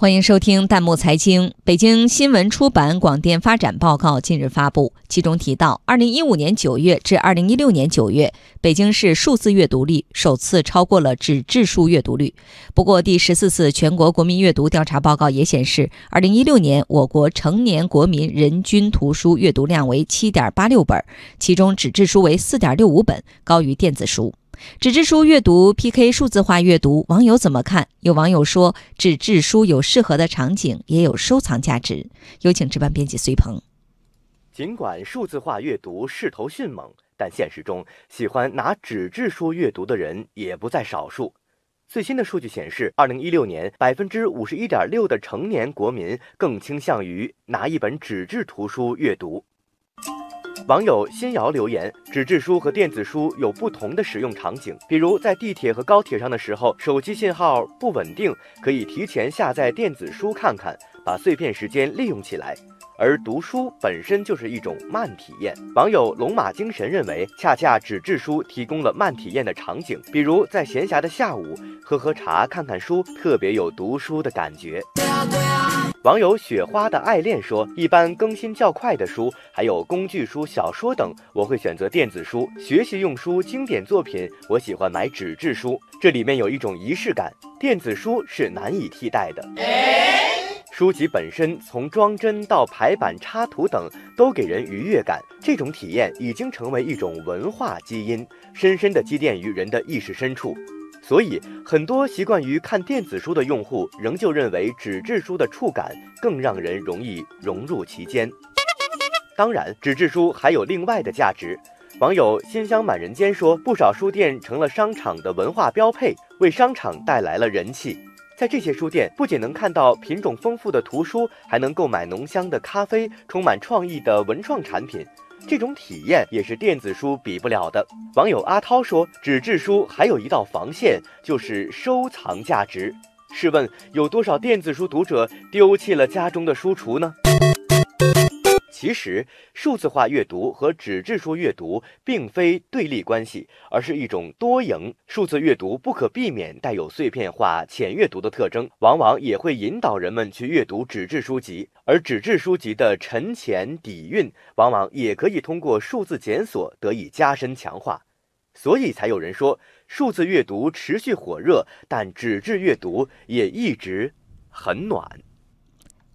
欢迎收听弹幕财经。北京新闻出版广电发展报告近日发布，其中提到，二零一五年九月至二零一六年九月，北京市数字阅读率首次超过了纸质书阅读率。不过，第十四次全国国民阅读调查报告也显示，二零一六年我国成年国民人均图书阅读量为七点八六本，其中纸质书为四点六五本，高于电子书。纸质书阅读 PK 数字化阅读，网友怎么看？有网友说，纸质书有适合的场景，也有收藏价值。有请值班编辑隋鹏。尽管数字化阅读势头迅猛，但现实中喜欢拿纸质书阅读的人也不在少数。最新的数据显示，二零一六年百分之五十一点六的成年国民更倾向于拿一本纸质图书阅读。网友新瑶留言：纸质书和电子书有不同的使用场景，比如在地铁和高铁上的时候，手机信号不稳定，可以提前下载电子书看看，把碎片时间利用起来。而读书本身就是一种慢体验。网友龙马精神认为，恰恰纸质书提供了慢体验的场景，比如在闲暇的下午，喝喝茶、看看书，特别有读书的感觉。网友雪花的爱恋说：“一般更新较快的书，还有工具书、小说等，我会选择电子书。学习用书、经典作品，我喜欢买纸质书，这里面有一种仪式感，电子书是难以替代的。书籍本身从装帧到排版、插图等，都给人愉悦感，这种体验已经成为一种文化基因，深深地积淀于人的意识深处。”所以，很多习惯于看电子书的用户，仍旧认为纸质书的触感更让人容易融入其间。当然，纸质书还有另外的价值。网友心香满人间说，不少书店成了商场的文化标配，为商场带来了人气。在这些书店，不仅能看到品种丰富的图书，还能购买浓香的咖啡，充满创意的文创产品。这种体验也是电子书比不了的。网友阿涛说：“纸质书还有一道防线，就是收藏价值。试问，有多少电子书读者丢弃了家中的书橱呢？”其实，数字化阅读和纸质书阅读并非对立关系，而是一种多赢。数字阅读不可避免带有碎片化、浅阅读的特征，往往也会引导人们去阅读纸质书籍。而纸质书籍的沉潜底蕴，往往也可以通过数字检索得以加深强化。所以才有人说，数字阅读持续火热，但纸质阅读也一直很暖。